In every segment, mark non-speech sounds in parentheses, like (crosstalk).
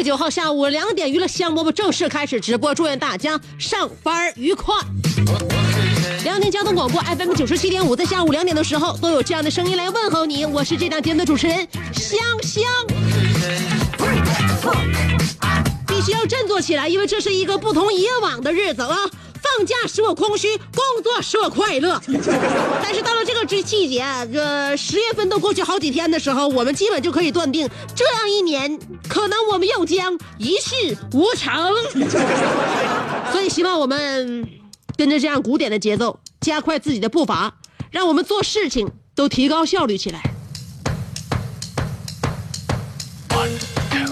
月九号下午两点，娱乐香饽饽正式开始直播，祝愿大家上班愉快。辽宁交通广播 FM 九十七点五，在下午两点的时候都有这样的声音来问候你，我是这档节目的主持人香香。必须要振作起来，因为这是一个不同以往的日子啊！放假使我空虚，工作使我快乐。(laughs) 但是到了这个季季节，这十月份都过去好几天的时候，我们基本就可以断定，这样一年可能我们又将一事无成。(laughs) 所以希望我们跟着这样古典的节奏，加快自己的步伐，让我们做事情都提高效率起来。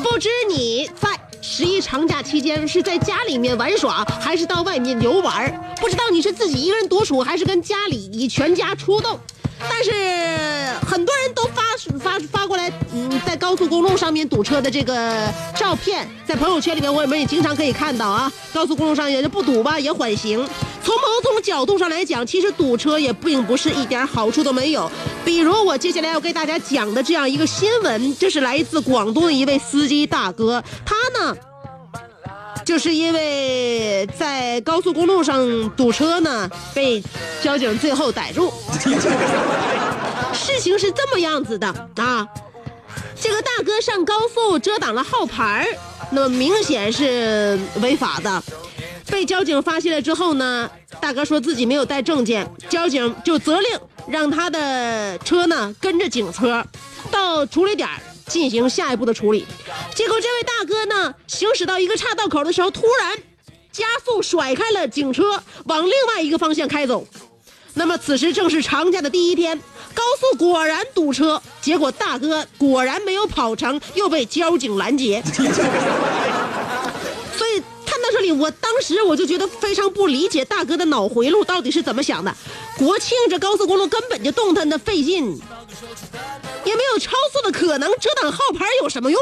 不知你在十一长假期间是在家里面玩耍，还是到外面游玩？不知道你是自己一个人独处，还是跟家里全家出动？但是很多人都发发发过来，嗯，在高速公路上面堵车的这个照片，在朋友圈里面我们也经常可以看到啊。高速公路上也不堵吧，也缓行。从某种角度上来讲，其实堵车也并不是一点好处都没有。比如我接下来要给大家讲的这样一个新闻，这是来自广东的一位司机大哥，他呢。就是因为在高速公路上堵车呢，被交警最后逮住。事情是这么样子的啊，这个大哥上高速遮挡了号牌儿那么明显是违法的。被交警发现了之后呢，大哥说自己没有带证件，交警就责令让他的车呢跟着警车到处理点儿进行下一步的处理。结果这位大哥呢，行驶到一个岔道口的时候，突然加速甩开了警车，往另外一个方向开走。那么此时正是长假的第一天，高速果然堵车，结果大哥果然没有跑成，又被交警拦截。这里，我当时我就觉得非常不理解大哥的脑回路到底是怎么想的。国庆这高速公路根本就动弹的费劲，也没有超速的可能，遮挡号牌有什么用？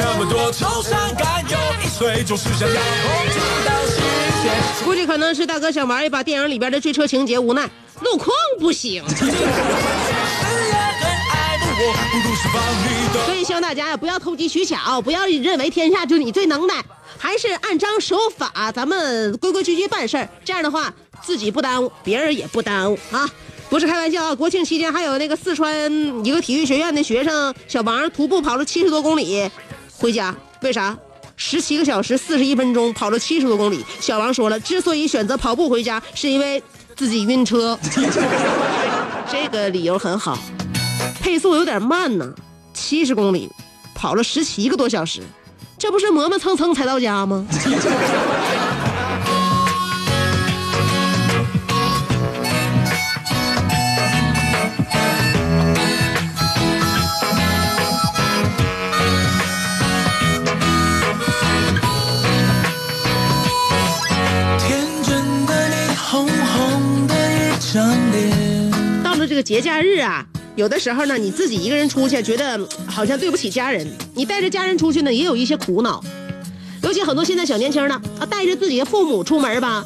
那么多愁善感，有一岁就是想要红知道世界。估计可能是大哥想玩一把电影里边的追车情节，无奈路况不行。所以希望大家呀，不要投机取巧，不要认为天下就你最能耐，还是按章守法，咱们规规矩矩办事儿。这样的话，自己不耽误，别人也不耽误啊。不是开玩笑啊！国庆期间还有那个四川一个体育学院的学生小王徒步跑了七十多公里回家，为啥？十七个小时四十一分钟跑了七十多公里。小王说了，之所以选择跑步回家，是因为自己晕车。(laughs) 这个理由很好，配速有点慢呢，七十公里，跑了十七个多小时，这不是磨磨蹭蹭才到家吗？天真的你，红红的一张脸。到了这个节假日啊，有的时候呢，你自己一个人出去，觉得嗯好像对不起家人。你带着家人出去呢，也有一些苦恼。尤其很多现在小年轻呢，啊，带着自己的父母出门吧，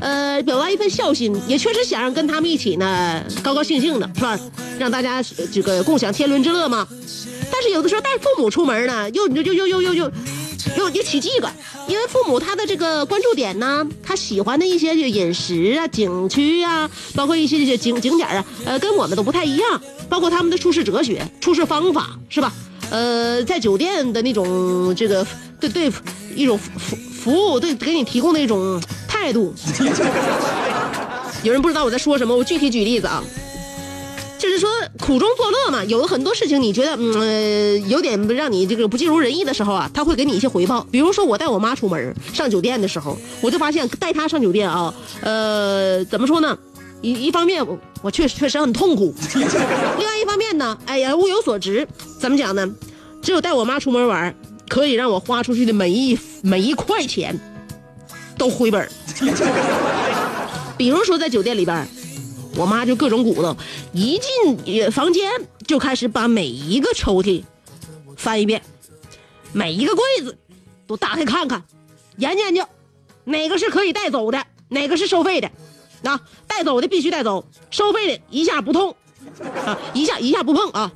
呃，表达一份孝心，也确实想让跟他们一起呢，高高兴兴的，是吧？(laughs) 让大家呃这个共享天伦之乐嘛。但是有的时候带父母出门呢，又又又又又又又又又起这个，因为父母他的这个关注点呢，他喜欢的一些饮食啊、景区啊，包括一些这些景景点啊，呃，跟我们都不太一样。包括他们的处事哲学、处事方法，是吧？呃，在酒店的那种这个对对一种服服务，对给你提供的一种态度。有人不知道我在说什么，我具体举例子啊。就是说苦中作乐嘛，有很多事情你觉得嗯、呃、有点让你这个不尽如人意的时候啊，他会给你一些回报。比如说我带我妈出门上酒店的时候，我就发现带她上酒店啊，呃，怎么说呢？一一方面我我确实确实很痛苦，(laughs) 另外一方面呢，哎呀物有所值。怎么讲呢？只有带我妈出门玩，可以让我花出去的每一每一块钱都回本 (laughs) 比如说在酒店里边。我妈就各种鼓捣，一进房间就开始把每一个抽屉翻一遍，每一个柜子都打开看看，研究研究，哪个是可以带走的，哪个是收费的，啊，带走的必须带走，收费的一下不痛，啊，一下一下不碰啊。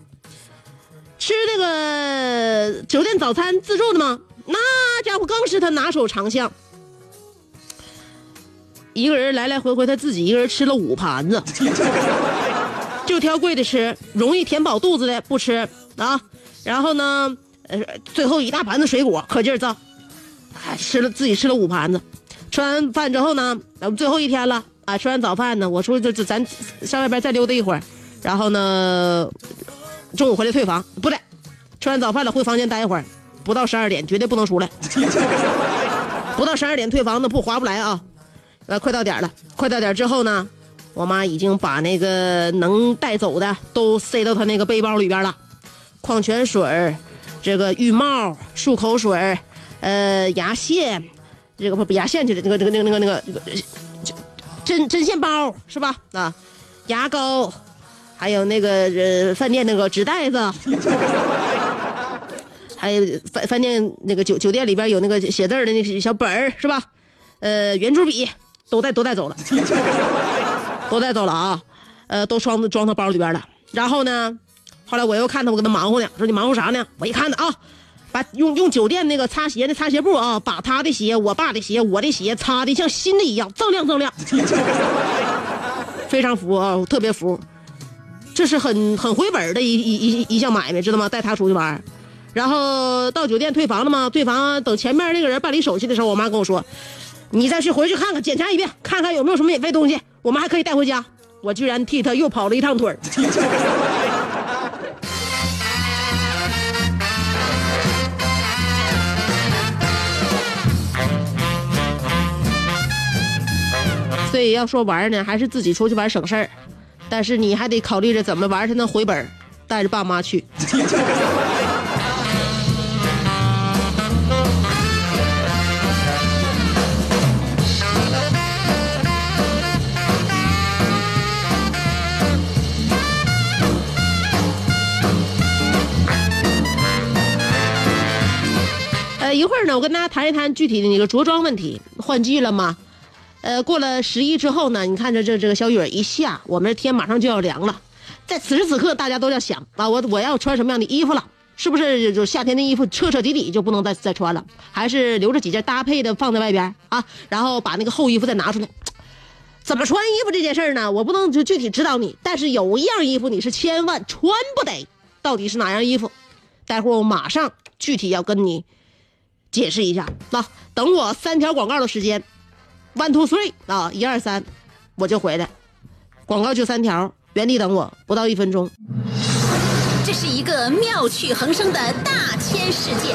吃那个酒店早餐自助的吗？那家伙更是他拿手长项。一个人来来回回，他自己一个人吃了五盘子，(laughs) 就挑贵的吃，容易填饱肚子的不吃啊。然后呢，呃，最后一大盘子水果，可劲儿造，还吃了自己吃了五盘子。吃完饭之后呢，咱们最后一天了。啊，吃完早饭呢，我出去就咱上外边再溜达一会儿，然后呢，中午回来退房，不对，吃完早饭了回房间待一会儿，不到十二点绝对不能出来，(laughs) 不到十二点退房那不划不来啊。呃，快到点了，快到点之后呢，我妈已经把那个能带走的都塞到她那个背包里边了，矿泉水这个浴帽、漱口水呃，牙线，这个不不牙线去了，那个那个那个那个那个那个针针线包是吧？啊，牙膏，还有那个呃饭店那个纸袋子，(laughs) 还有饭饭店那个酒酒店里边有那个写字的那个小本儿是吧？呃，圆珠笔。都带都带走了，(laughs) 都带走了啊，呃，都装装他包里边了。然后呢，后来我又看他，我跟他忙活呢，说你忙活啥呢？我一看呢啊，把用用酒店那个擦鞋的擦鞋布啊，把他的鞋、我爸的鞋、我的鞋擦的像新的一样，锃亮锃亮，非常服啊，特别服。这是很很回本的一一一一项买卖，知道吗？带他出去玩，然后到酒店退房了吗？退房等前面那个人办理手续的时候，我妈跟我说。你再去回去看看，检查一遍，看看有没有什么免费东西，我们还可以带回家。我居然替他又跑了一趟腿儿。所以要说玩呢，还是自己出去玩省事儿，但是你还得考虑着怎么玩才能回本带着爸妈去。一会儿呢，我跟大家谈一谈具体的那个着装问题。换季了吗？呃，过了十一之后呢，你看着这这个小雨一下，我们这天马上就要凉了。在此时此刻，大家都要想啊，我我要穿什么样的衣服了？是不是就夏天的衣服彻彻底底就不能再再穿了？还是留着几件搭配的放在外边啊？然后把那个厚衣服再拿出来？怎么穿衣服这件事呢？我不能就具体指导你，但是有一样衣服你是千万穿不得。到底是哪样衣服？待会儿我马上具体要跟你。解释一下，那等我三条广告的时间，one two three 啊，一二三，我就回来。广告就三条，原地等我，不到一分钟。这是一个妙趣横生的大千世界，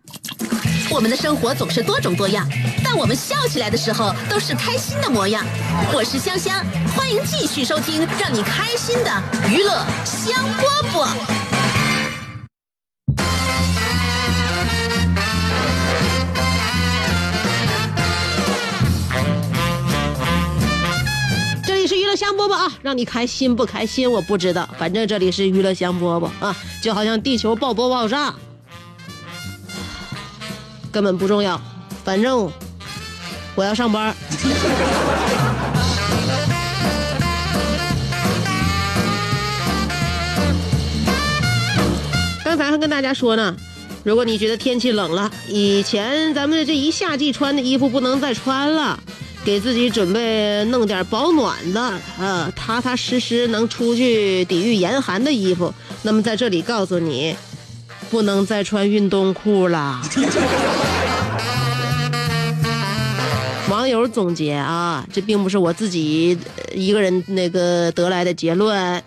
我们的生活总是多种多样，但我们笑起来的时候都是开心的模样。我是香香，欢迎继续收听让你开心的娱乐香饽饽。这里是娱乐香饽饽啊，让你开心不开心我不知道，反正这里是娱乐香饽饽啊，就好像地球爆不爆炸，根本不重要，反正我要上班。(laughs) 刚才还跟大家说呢，如果你觉得天气冷了，以前咱们这一夏季穿的衣服不能再穿了，给自己准备弄点保暖的，呃，踏踏实实能出去抵御严寒的衣服。那么在这里告诉你，不能再穿运动裤了。(laughs) 网友总结啊，这并不是我自己一个人那个得来的结论。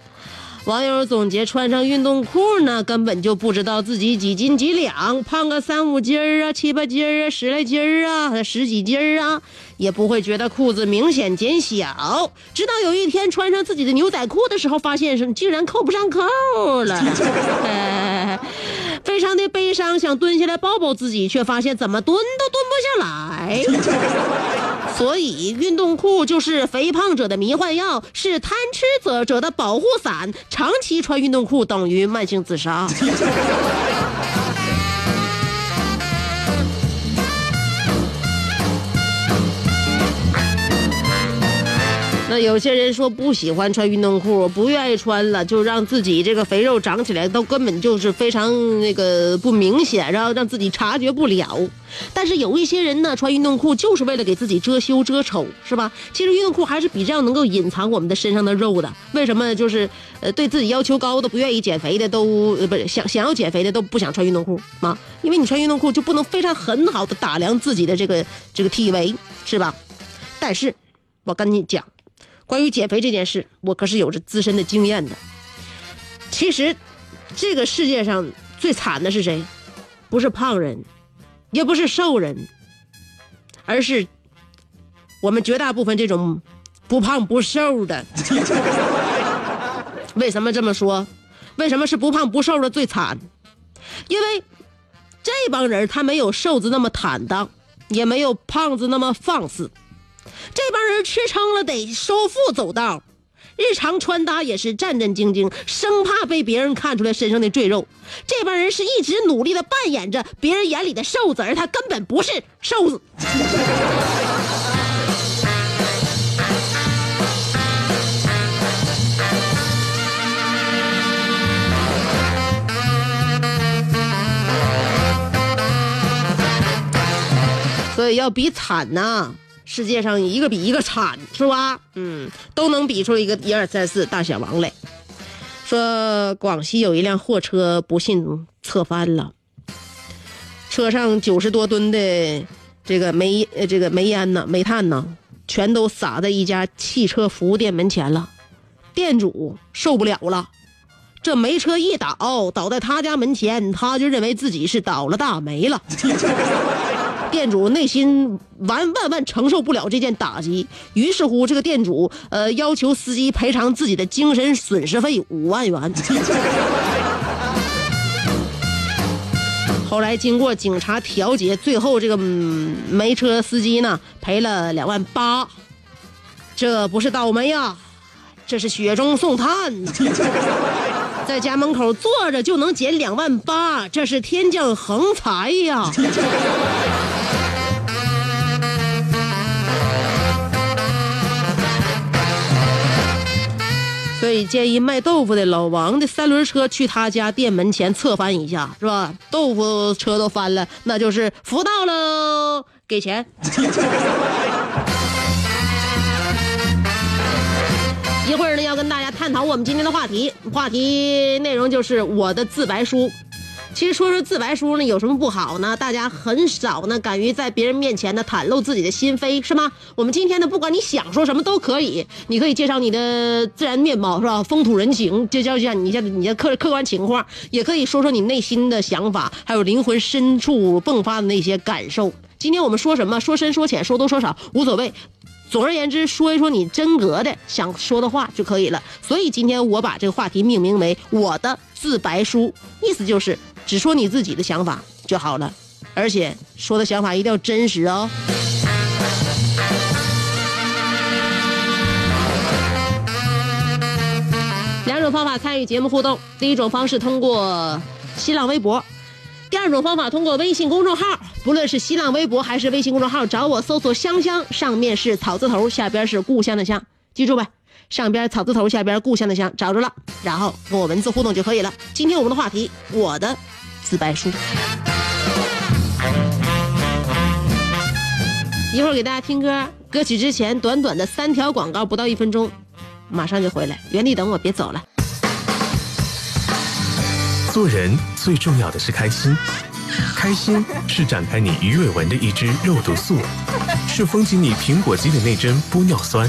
网友总结：穿上运动裤呢，根本就不知道自己几斤几两，胖个三五斤儿啊，七八斤儿啊，十来斤儿啊，十几斤儿啊，也不会觉得裤子明显减小。直到有一天穿上自己的牛仔裤的时候，发现是竟然扣不上扣了，哎 (laughs) 非常的悲伤，想蹲下来抱抱自己，却发现怎么蹲都蹲不下来。(laughs) 所以，运动裤就是肥胖者的迷幻药，是贪吃者者的保护伞。长期穿运动裤等于慢性自杀。(laughs) (laughs) 那有些人说不喜欢穿运动裤，不愿意穿了，就让自己这个肥肉长起来，都根本就是非常那个不明显，然后让自己察觉不了。但是有一些人呢，穿运动裤就是为了给自己遮羞遮丑，是吧？其实运动裤还是比这样能够隐藏我们的身上的肉的。为什么？就是呃，对自己要求高的、不愿意减肥的都不是想想要减肥的都不想穿运动裤吗？因为你穿运动裤就不能非常很好的打量自己的这个这个体围，是吧？但是我跟你讲。关于减肥这件事，我可是有着自身的经验的。其实，这个世界上最惨的是谁？不是胖人，也不是瘦人，而是我们绝大部分这种不胖不瘦的。(laughs) 为什么这么说？为什么是不胖不瘦的最惨？因为这帮人他没有瘦子那么坦荡，也没有胖子那么放肆。这帮人吃撑了得收腹走道，日常穿搭也是战战兢兢，生怕被别人看出来身上的赘肉。这帮人是一直努力的扮演着别人眼里的瘦子，而他根本不是瘦子。所以要比惨呐！世界上一个比一个惨，是吧？嗯，都能比出一个一二三四大小王来。说广西有一辆货车不幸侧翻了，车上九十多吨的这个煤呃这个煤烟呢、煤炭呢，全都撒在一家汽车服务店门前了。店主受不了了，这煤车一倒，倒在他家门前，他就认为自己是倒了大霉了。(laughs) 店主内心完万万承受不了这件打击，于是乎，这个店主呃要求司机赔偿自己的精神损失费五万元。后来经过警察调解，最后这个、嗯、煤车司机呢赔了两万八，这不是倒霉呀，这是雪中送炭呐！在家门口坐着就能减两万八，这是天降横财呀！以建议卖豆腐的老王的三轮车去他家店门前侧翻一下，是吧？豆腐车都翻了，那就是福到喽，给钱。(laughs) 一会儿呢，要跟大家探讨我们今天的话题，话题内容就是我的自白书。其实说说自白书呢，有什么不好呢？大家很少呢，敢于在别人面前呢袒露自己的心扉，是吗？我们今天呢，不管你想说什么都可以，你可以介绍你的自然面貌，是吧？风土人情，介绍一下你下你的客客观情况，也可以说说你内心的想法，还有灵魂深处迸发的那些感受。今天我们说什么？说深说浅，说多说少无所谓。总而言之，说一说你真格的想说的话就可以了。所以今天我把这个话题命名为“我的自白书”，意思就是只说你自己的想法就好了，而且说的想法一定要真实哦。两种方法参与节目互动：第一种方式通过新浪微博，第二种方法通过微信公众号。不论是新浪微博还是微信公众号，找我搜索“香香”，上面是草字头，下边是故乡的乡，记住呗。上边草字头，下边故乡的乡，找着了，然后跟我文字互动就可以了。今天我们的话题，我的自白书。一会儿给大家听歌，歌曲之前短短的三条广告，不到一分钟，马上就回来，原地等我，别走了。做人最重要的是开心，开心是展开你鱼尾纹的一支肉毒素，是封紧你苹果肌的那针玻尿酸，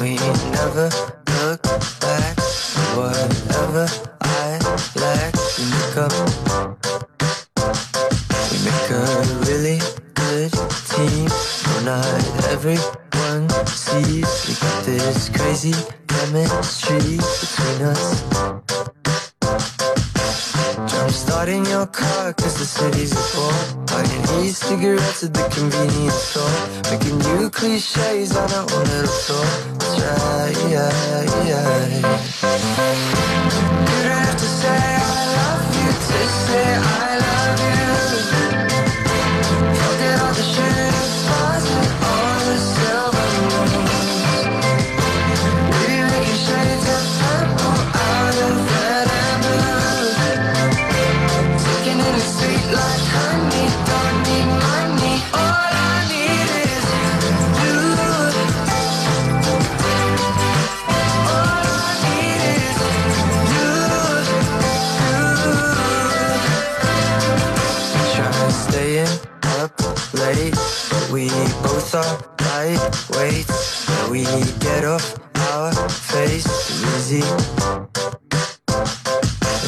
We never easy.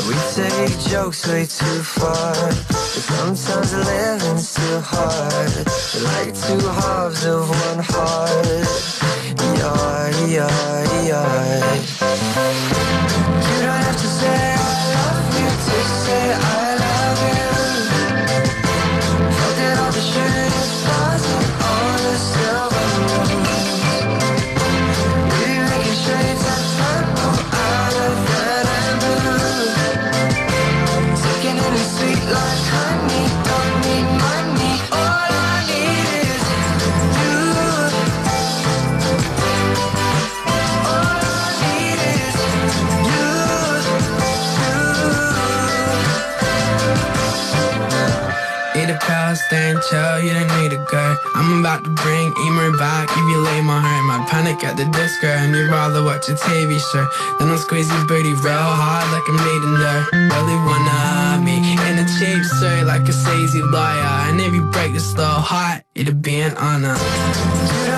We take jokes way too far. Sometimes living's too hard. Like two halves of one heart. Yeah, yeah, yeah chill, you don't need a girl. I'm about to bring Emer back. If you lay my heart, my panic at the disco. And you'd rather watch a TV show. Then I'll squeeze your booty real hard like I'm needing there. Really wanna me in a cheap suit like a sleazy lawyer. And if you break this slow heart, it'd be an honor.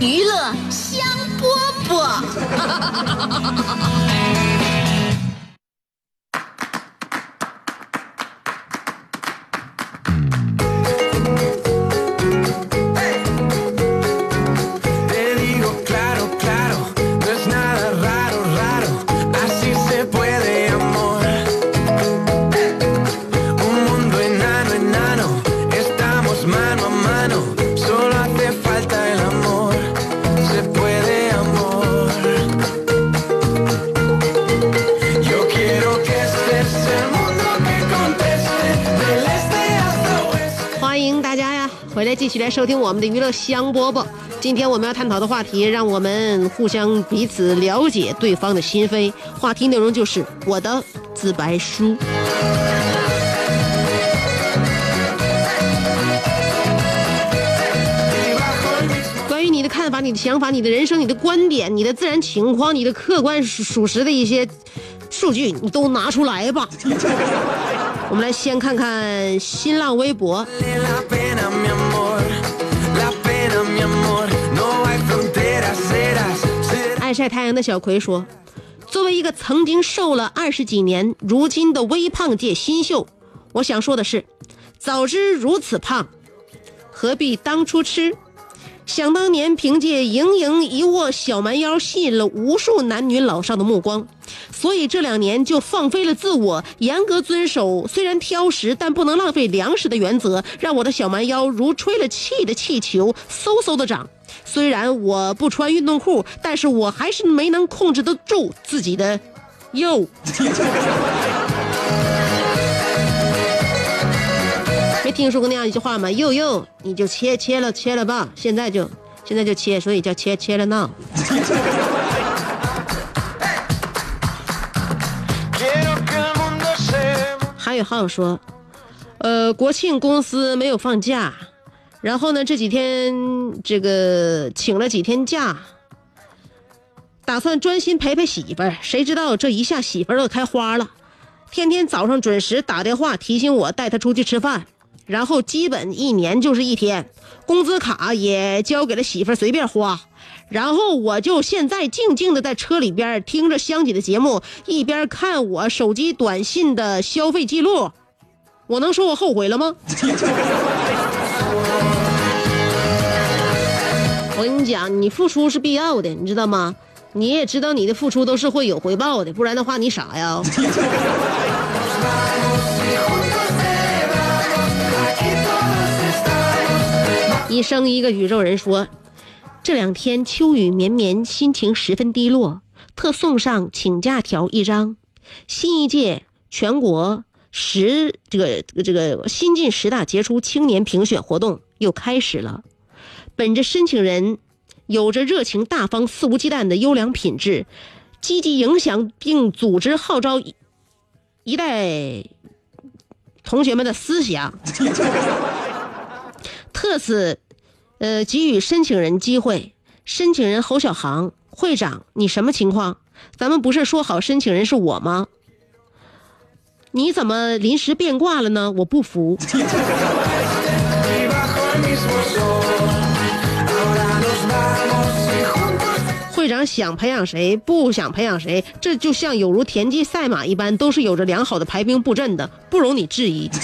娱乐香饽饽。收听我们的娱乐香饽饽。今天我们要探讨的话题，让我们互相彼此了解对方的心扉。话题内容就是我的自白书。关于你的看法、你的想法、你的人生、你的观点、你的自然情况、你的客观属实的一些数据，你都拿出来吧。(laughs) 我们来先看看新浪微博，晒太阳的小葵说：“作为一个曾经瘦了二十几年，如今的微胖界新秀，我想说的是，早知如此胖，何必当初吃？想当年，凭借盈盈一握小蛮腰，吸引了无数男女老少的目光，所以这两年就放飞了自我，严格遵守虽然挑食但不能浪费粮食的原则，让我的小蛮腰如吹了气的气球，嗖嗖的长。虽然我不穿运动裤，但是我还是没能控制得住自己的肉。(laughs) 没听说过那样一句话吗？又又，你就切切了切了吧，现在就现在就切，所以叫切切了闹。还有好友说，呃，国庆公司没有放假，然后呢这几天这个请了几天假，打算专心陪陪媳妇儿。谁知道这一下媳妇儿都开花了，天天早上准时打电话提醒我带她出去吃饭，然后基本一年就是一天，工资卡也交给了媳妇儿随便花。然后我就现在静静的在车里边听着香姐的节目，一边看我手机短信的消费记录，我能说我后悔了吗？(laughs) 我跟你讲，你付出是必要的，你知道吗？你也知道你的付出都是会有回报的，不然的话你傻呀。(laughs) 一生一个宇宙人说，这两天秋雨绵绵，心情十分低落，特送上请假条一张。新一届全国十这个这个这个新晋十大杰出青年评选活动又开始了。本着申请人有着热情大方、肆无忌惮的优良品质，积极影响并组织号召一代同学们的思想，特此呃给予申请人机会。申请人侯小航会长，你什么情况？咱们不是说好申请人是我吗？你怎么临时变卦了呢？我不服。想培养谁，不想培养谁，这就像有如田忌赛马一般，都是有着良好的排兵布阵的，不容你质疑。(laughs)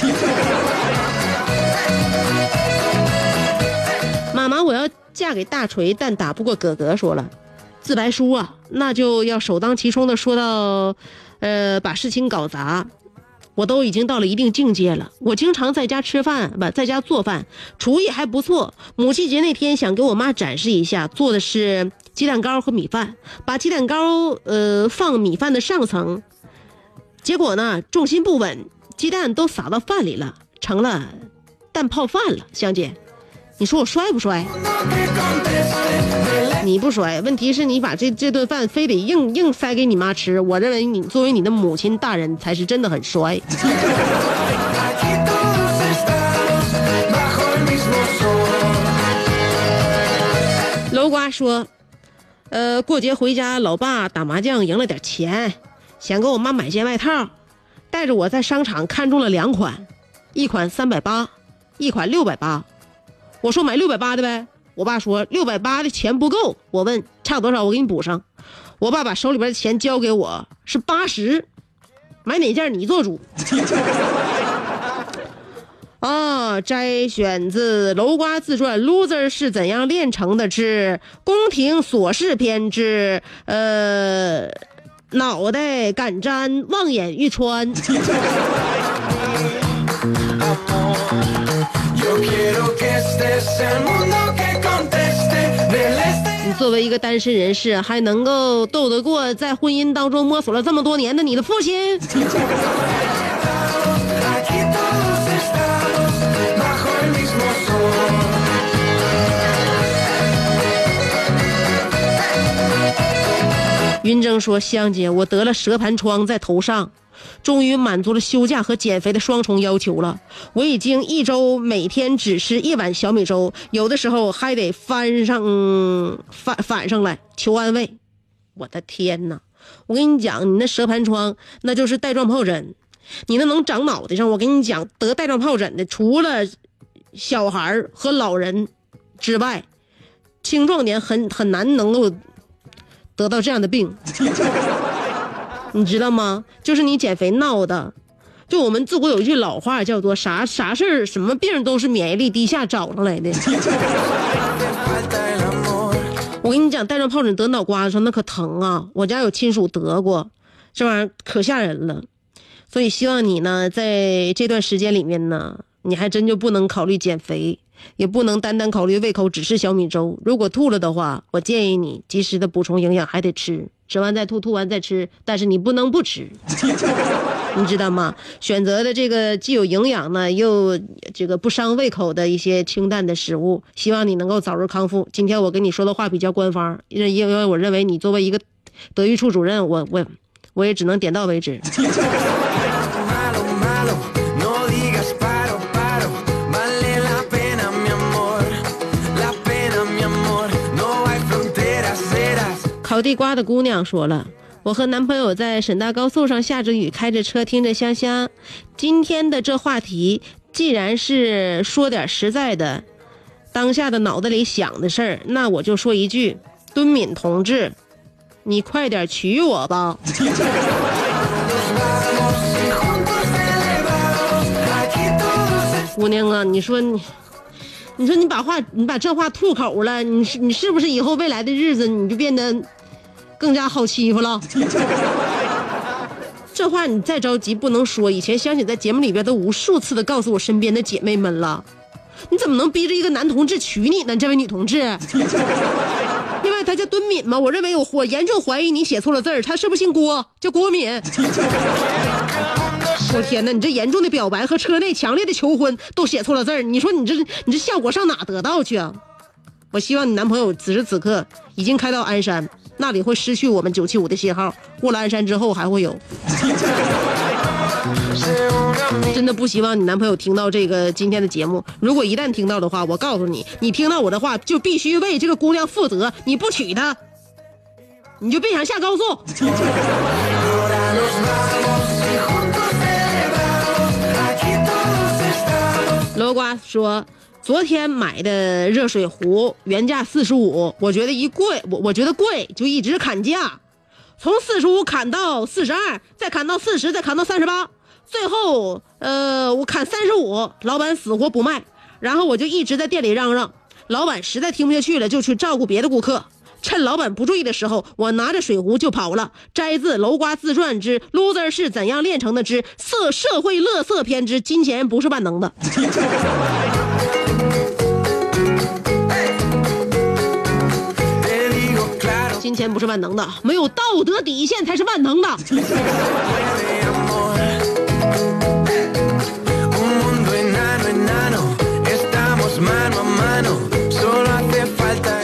妈妈，我要嫁给大锤，但打不过哥哥。说了，自白书啊，那就要首当其冲的说到，呃，把事情搞砸。我都已经到了一定境界了。我经常在家吃饭，不在家做饭，厨艺还不错。母亲节那天想给我妈展示一下，做的是鸡蛋糕和米饭，把鸡蛋糕呃放米饭的上层，结果呢重心不稳，鸡蛋都撒到饭里了，成了蛋泡饭了。香姐，你说我摔不摔？你不摔，问题是你把这这顿饭非得硬硬塞给你妈吃，我认为你作为你的母亲大人才是真的很摔。(laughs) 楼瓜说，呃，过节回家，老爸打麻将赢了点钱，想给我妈买件外套，带着我在商场看中了两款，一款三百八，一款六百八。我说买六百八的呗，我爸说六百八的钱不够。我问差多少，我给你补上。我爸把手里边的钱交给我，是八十，买哪件你做主。啊，摘选自《楼瓜自传》，loser 是怎样炼成的之宫廷琐事篇之呃，脑袋敢沾，望眼欲穿。(laughs) 你作为一个单身人士，还能够斗得过在婚姻当中摸索了这么多年的你的父亲？(laughs) 云峥说：“香姐，我得了蛇盘疮在头上，终于满足了休假和减肥的双重要求了。我已经一周每天只吃一碗小米粥，有的时候还得翻上、(laughs) 翻反上来求安慰。我的天哪！我跟你讲，你那蛇盘疮那就是带状疱疹，你那能长脑袋上。我跟你讲，得带状疱疹的除了小孩和老人之外，青壮年很很难能够。”得到这样的病，(laughs) 你知道吗？就是你减肥闹的。就我们自古有一句老话，叫做啥啥事儿、什么病都是免疫力低下找上来的。(laughs) 我跟你讲，带状疱疹得脑瓜子上那可疼啊！我家有亲属得过，这玩意儿可吓人了。所以希望你呢，在这段时间里面呢，你还真就不能考虑减肥，也不能单单考虑胃口只吃小米粥。如果吐了的话，我建议你及时的补充营养，还得吃，吃完再吐，吐完再吃，但是你不能不吃。(laughs) 你知道吗？选择的这个既有营养呢，又这个不伤胃口的一些清淡的食物，希望你能够早日康复。今天我跟你说的话比较官方，因因为我认为你作为一个德育处主任，我我我也只能点到为止。(laughs) 烤地瓜的姑娘说了。我和男朋友在沈大高速上下着雨，开着车听着香香。今天的这话题，既然是说点实在的，当下的脑子里想的事儿，那我就说一句：敦敏同志，你快点娶我吧！姑娘啊，你说你，你说你把话，你把这话吐口了，你是你是不是以后未来的日子你就变得更加好欺负了？(laughs) 这话你再着急不能说。以前香姐在节目里边都无数次的告诉我身边的姐妹们了，你怎么能逼着一个男同志娶你呢？这位女同志，(laughs) 另外他叫敦敏吗，我认为我我严重怀疑你写错了字儿，他是不是姓郭？叫郭敏。(laughs) 我天哪！你这严重的表白和车内强烈的求婚都写错了字儿，你说你这你这效果上哪得到去啊？我希望你男朋友此时此刻已经开到鞍山，那里会失去我们九七五的信号，过了鞍山之后还会有。(laughs) 真的不希望你男朋友听到这个今天的节目。如果一旦听到的话，我告诉你，你听到我的话就必须为这个姑娘负责。你不娶她，你就别想下高速。ahora nos (laughs) vamos. Y juntos celebramos. Aquí todos estamos. 罗瓜说，昨天买的热水壶原价四十五，我觉得一贵，我我觉得贵，就一直砍价，从四十五砍到四十二，再砍到四十，再砍到三十八，最后呃我砍三十五，老板死活不卖，然后我就一直在店里嚷嚷，老板实在听不下去了，就去照顾别的顾客。趁老板不注意的时候，我拿着水壶就跑了。摘自《楼瓜自传之 Loser 是怎样炼成的之社社会乐色篇之金钱不是万能的。金钱不是万能的，没有道德底线才是万能的。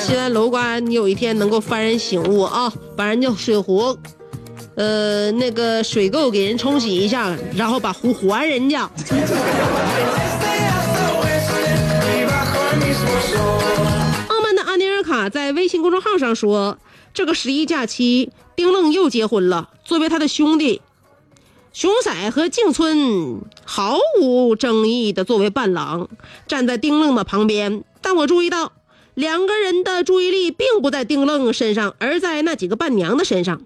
希望楼瓜你有一天能够幡然醒悟啊，把人家水壶，呃，那个水垢给人冲洗一下，然后把壶还人家。傲慢的阿尼尔卡在微信公众号上说，这个十一假期，丁愣又结婚了。作为他的兄弟，熊仔和静村毫无争议的作为伴郎，站在丁愣的旁边。但我注意到，两个人的注意力并不在丁愣身上，而在那几个伴娘的身上。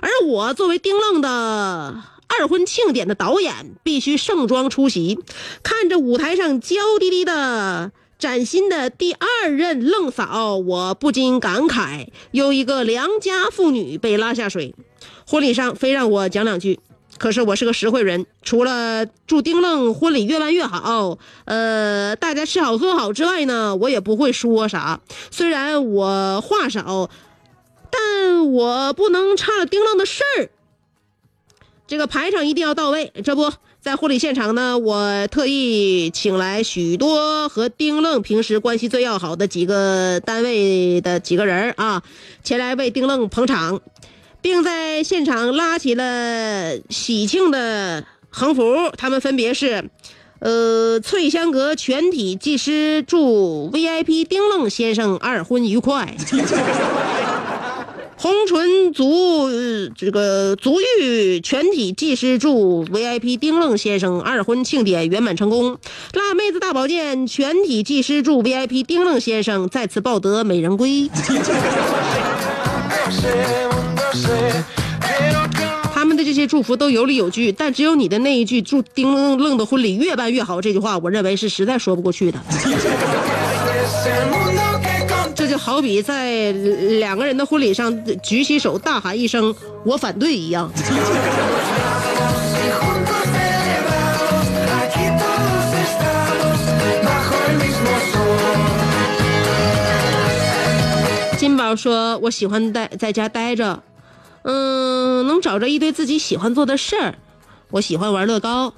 而我作为丁愣的二婚庆典的导演，必须盛装出席，看着舞台上娇滴滴的。崭新的第二任愣嫂，我不禁感慨，又一个良家妇女被拉下水。婚礼上非让我讲两句，可是我是个实惠人，除了祝丁愣婚礼越办越好，呃，大家吃好喝好之外呢，我也不会说啥。虽然我话少，但我不能差了丁愣的事儿。这个排场一定要到位，这不在婚礼现场呢，我特意请来许多和丁愣平时关系最要好的几个单位的几个人啊，前来为丁愣捧场，并在现场拉起了喜庆的横幅，他们分别是。呃，翠香阁全体技师祝 VIP 丁愣先生二婚愉快。(laughs) 红唇足、呃这个足浴全体技师祝 VIP 丁愣先生二婚庆典圆满成功。辣妹子大保健全体技师祝 VIP 丁愣先生再次抱得美人归。(laughs) 他们的这些祝福都有理有据，但只有你的那一句“祝丁愣愣的婚礼越办越好”这句话，我认为是实在说不过去的。(laughs) 好比在两个人的婚礼上举起手大喊一声“我反对”一样。金宝说：“我喜欢待在家待着，嗯，能找着一堆自己喜欢做的事儿。我喜欢玩乐高，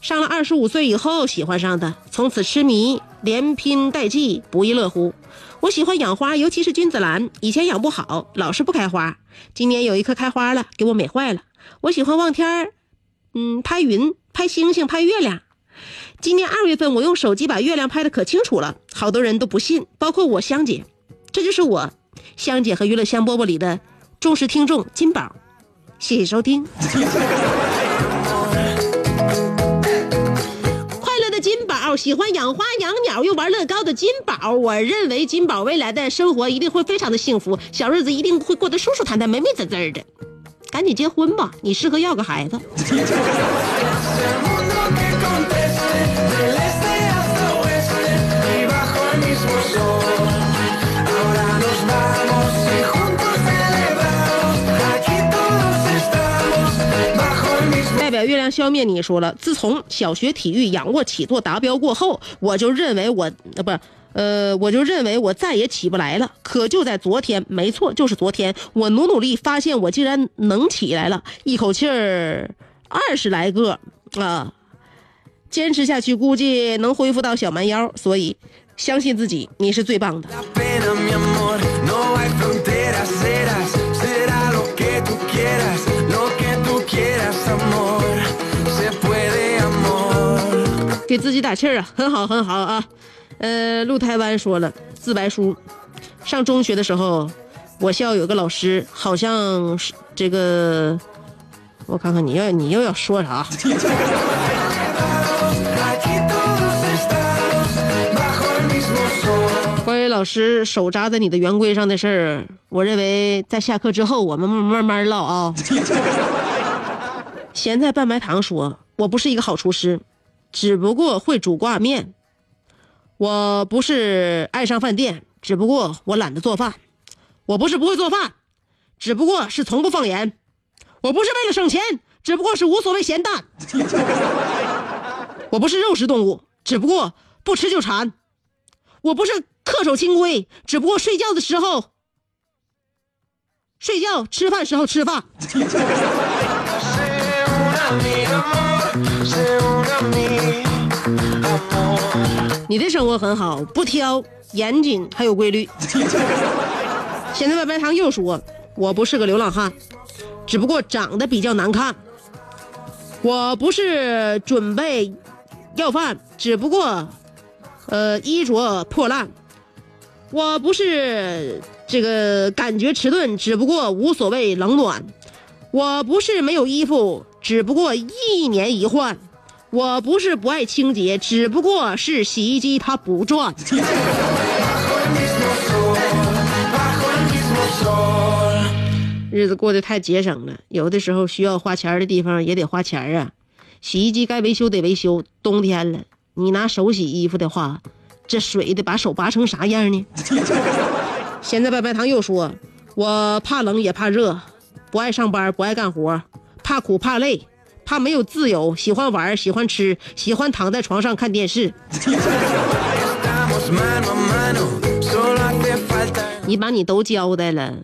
上了二十五岁以后喜欢上的，从此痴迷，连拼带技，不亦乐乎。我喜欢养花，尤其是君子兰，以前养不好，老是不开花。今年有一棵开花了，给我美坏了。我喜欢望天儿，嗯，拍云、拍星星、拍月亮。今年二月份，我用手机把月亮拍的可清楚了，好多人都不信，包括我香姐。这就是我，香姐和娱乐香饽饽里的忠实听众金宝。谢谢收听。喜欢养花养鸟又玩乐高的金宝，我认为金宝未来的生活一定会非常的幸福，小日子一定会过得舒舒坦坦、美美滋滋的。赶紧结婚吧，你适合要个孩子。(laughs) 月亮消灭你说了，自从小学体育仰卧起坐达标过后，我就认为我呃不是。呃，我就认为我再也起不来了。可就在昨天，没错，就是昨天，我努努力，发现我竟然能起来了，一口气儿二十来个啊！坚持下去，估计能恢复到小蛮腰。所以，相信自己，你是最棒的。给自己打气儿啊，很好很好啊。呃，陆台湾说了，自白书，上中学的时候，我校有个老师，好像是这个，我看看你要你又要说啥？(laughs) 关于老师手扎在你的圆规上的事儿，我认为在下课之后我们慢慢唠啊。(laughs) 咸菜拌白糖说：“我不是一个好厨师，只不过会煮挂面。我不是爱上饭店，只不过我懒得做饭。我不是不会做饭，只不过是从不放盐。我不是为了省钱，只不过是无所谓咸淡。(laughs) 我不是肉食动物，只不过不吃就馋。我不是恪守清规，只不过睡觉的时候睡觉、吃饭时候吃饭。你的生活很好，不挑、严谨还有规律。(laughs) 现在白白糖又说：“我不是个流浪汉，只不过长得比较难看。我不是准备要饭，只不过，呃，衣着破烂。我不是这个感觉迟钝，只不过无所谓冷暖。我不是没有衣服，只不过一年一换。我不是不爱清洁，只不过是洗衣机它不转。”日子过得太节省了，有的时候需要花钱的地方也得花钱啊。洗衣机该维修得维修，冬天了，你拿手洗衣服的话，这水得把手拔成啥样呢？(laughs) 现在白白糖又说，我怕冷也怕热，不爱上班，不爱干活，怕苦怕累，他没有自由，喜欢玩，喜欢吃，喜欢躺在床上看电视。你把你都交代了。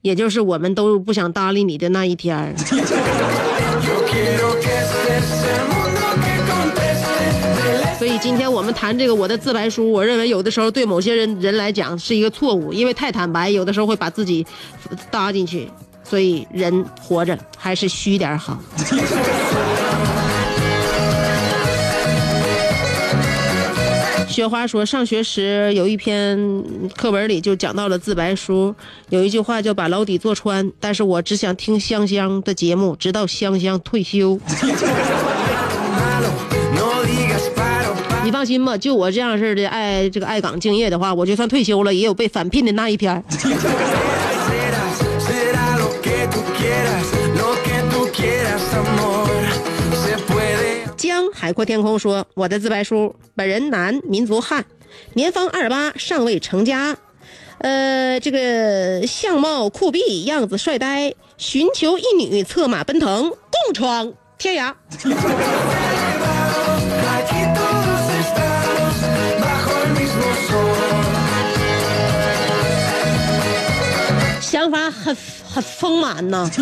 也就是我们都不想搭理你的那一天。所以今天我们谈这个我的自白书，我认为有的时候对某些人人来讲是一个错误，因为太坦白，有的时候会把自己搭进去。所以人活着还是虚点好。(laughs) 雪花说，上学时有一篇课文里就讲到了自白书，有一句话叫“把牢底坐穿”，但是我只想听香香的节目，直到香香退休。(laughs) 你放心吧，就我这样式的爱这个爱岗敬业的话，我就算退休了，也有被返聘的那一天。(laughs) 江海阔天空说：“我的自白书，本人男，民族汉，年方二八，尚未成家。呃，这个相貌酷毙，样子帅呆，寻求一女，策马奔腾，共闯天涯。很丰满呢。(laughs) ”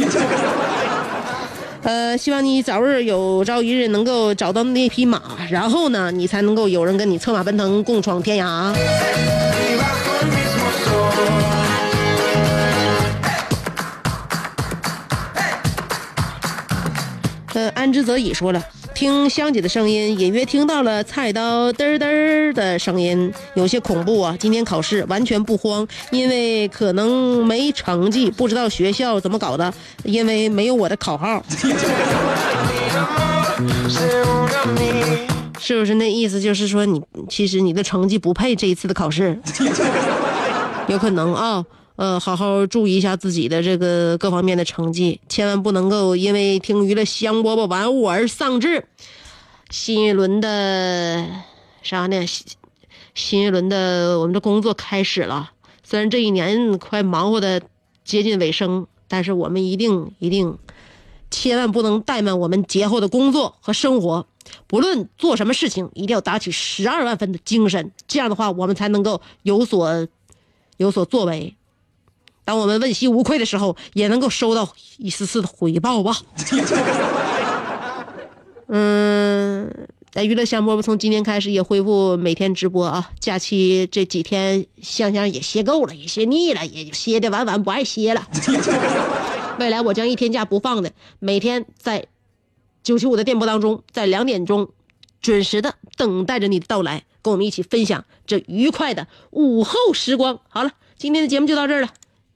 呃，希望你早日有朝一日能够找到那匹马，然后呢，你才能够有人跟你策马奔腾，共闯天涯。呃，安之则已说了。听香姐的声音，隐约听到了菜刀嘚嘚的声音，有些恐怖啊！今天考试完全不慌，因为可能没成绩，不知道学校怎么搞的，因为没有我的考号。是不是那意思？就是说你其实你的成绩不配这一次的考试，(laughs) 有可能啊。呃，好好注意一下自己的这个各方面的成绩，千万不能够因为听娱乐香饽饽玩物而丧志。新一轮的啥呢？新一轮的我们的工作开始了。虽然这一年快忙活的接近尾声，但是我们一定一定千万不能怠慢我们节后的工作和生活。不论做什么事情，一定要打起十二万分的精神。这样的话，我们才能够有所有所作为。当我们问心无愧的时候，也能够收到一丝丝的回报吧。(laughs) 嗯，在娱乐香饽饽从今天开始也恢复每天直播啊。假期这几天，香香也歇够了，也歇腻了，也歇的晚晚不爱歇了。(laughs) 未来我将一天假不放的，每天在九七五的电波当中，在两点钟准时的等待着你的到来，跟我们一起分享这愉快的午后时光。好了，今天的节目就到这儿了。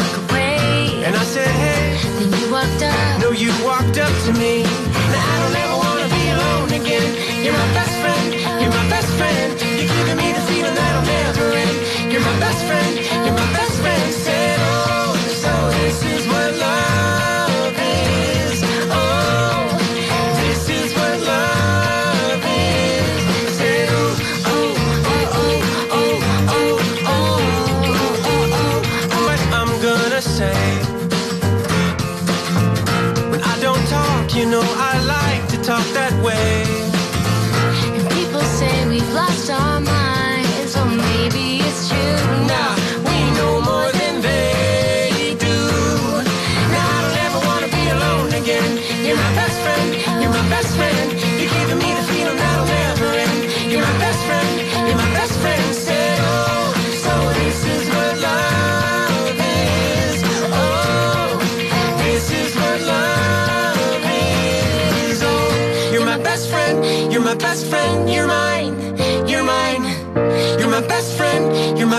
work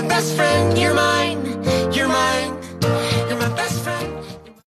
best friend, you're mine.